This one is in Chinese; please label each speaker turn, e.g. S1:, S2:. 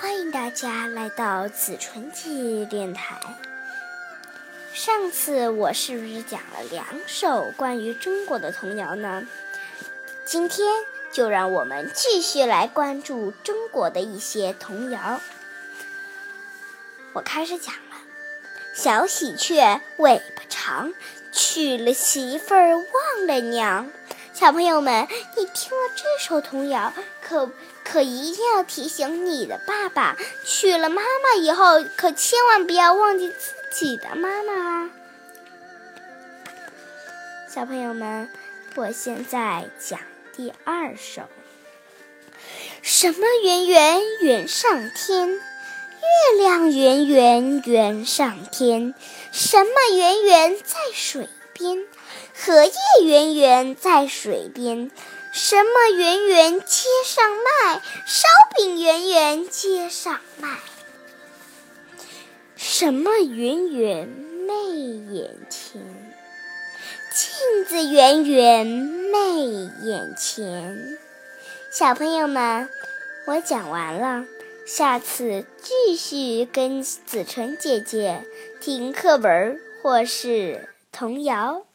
S1: 欢迎大家来到子纯姐电台。上次我是不是讲了两首关于中国的童谣呢？今天就让我们继续来关注中国的一些童谣。我开始讲了：小喜鹊尾巴长，娶了媳妇忘了娘。小朋友们，听了这首童谣，可可一定要提醒你的爸爸，娶了妈妈以后，可千万不要忘记自己的妈妈啊！小朋友们，我现在讲第二首。什么圆圆圆上天？月亮圆圆圆上天。什么圆圆在水边？荷叶圆圆在水边，什么圆圆街上卖？烧饼圆圆街上卖。什么圆圆媚眼前？镜子圆圆媚眼前。小朋友们，我讲完了，下次继续跟子晨姐姐听课文或是童谣。